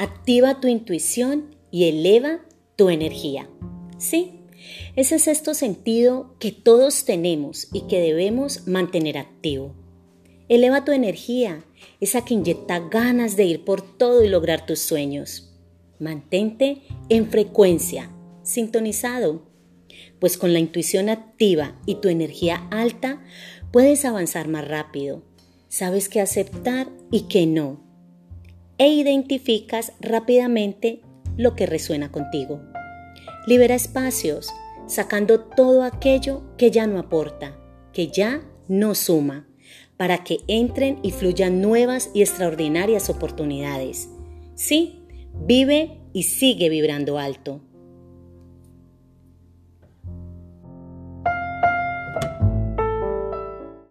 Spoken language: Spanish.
activa tu intuición y eleva tu energía. Sí, ese es esto sentido que todos tenemos y que debemos mantener activo. Eleva tu energía, esa que inyecta ganas de ir por todo y lograr tus sueños. Mantente en frecuencia, sintonizado, pues con la intuición activa y tu energía alta puedes avanzar más rápido. Sabes qué aceptar y qué no. E identificas rápidamente lo que resuena contigo. Libera espacios, sacando todo aquello que ya no aporta, que ya no suma, para que entren y fluyan nuevas y extraordinarias oportunidades. Sí, vive y sigue vibrando alto.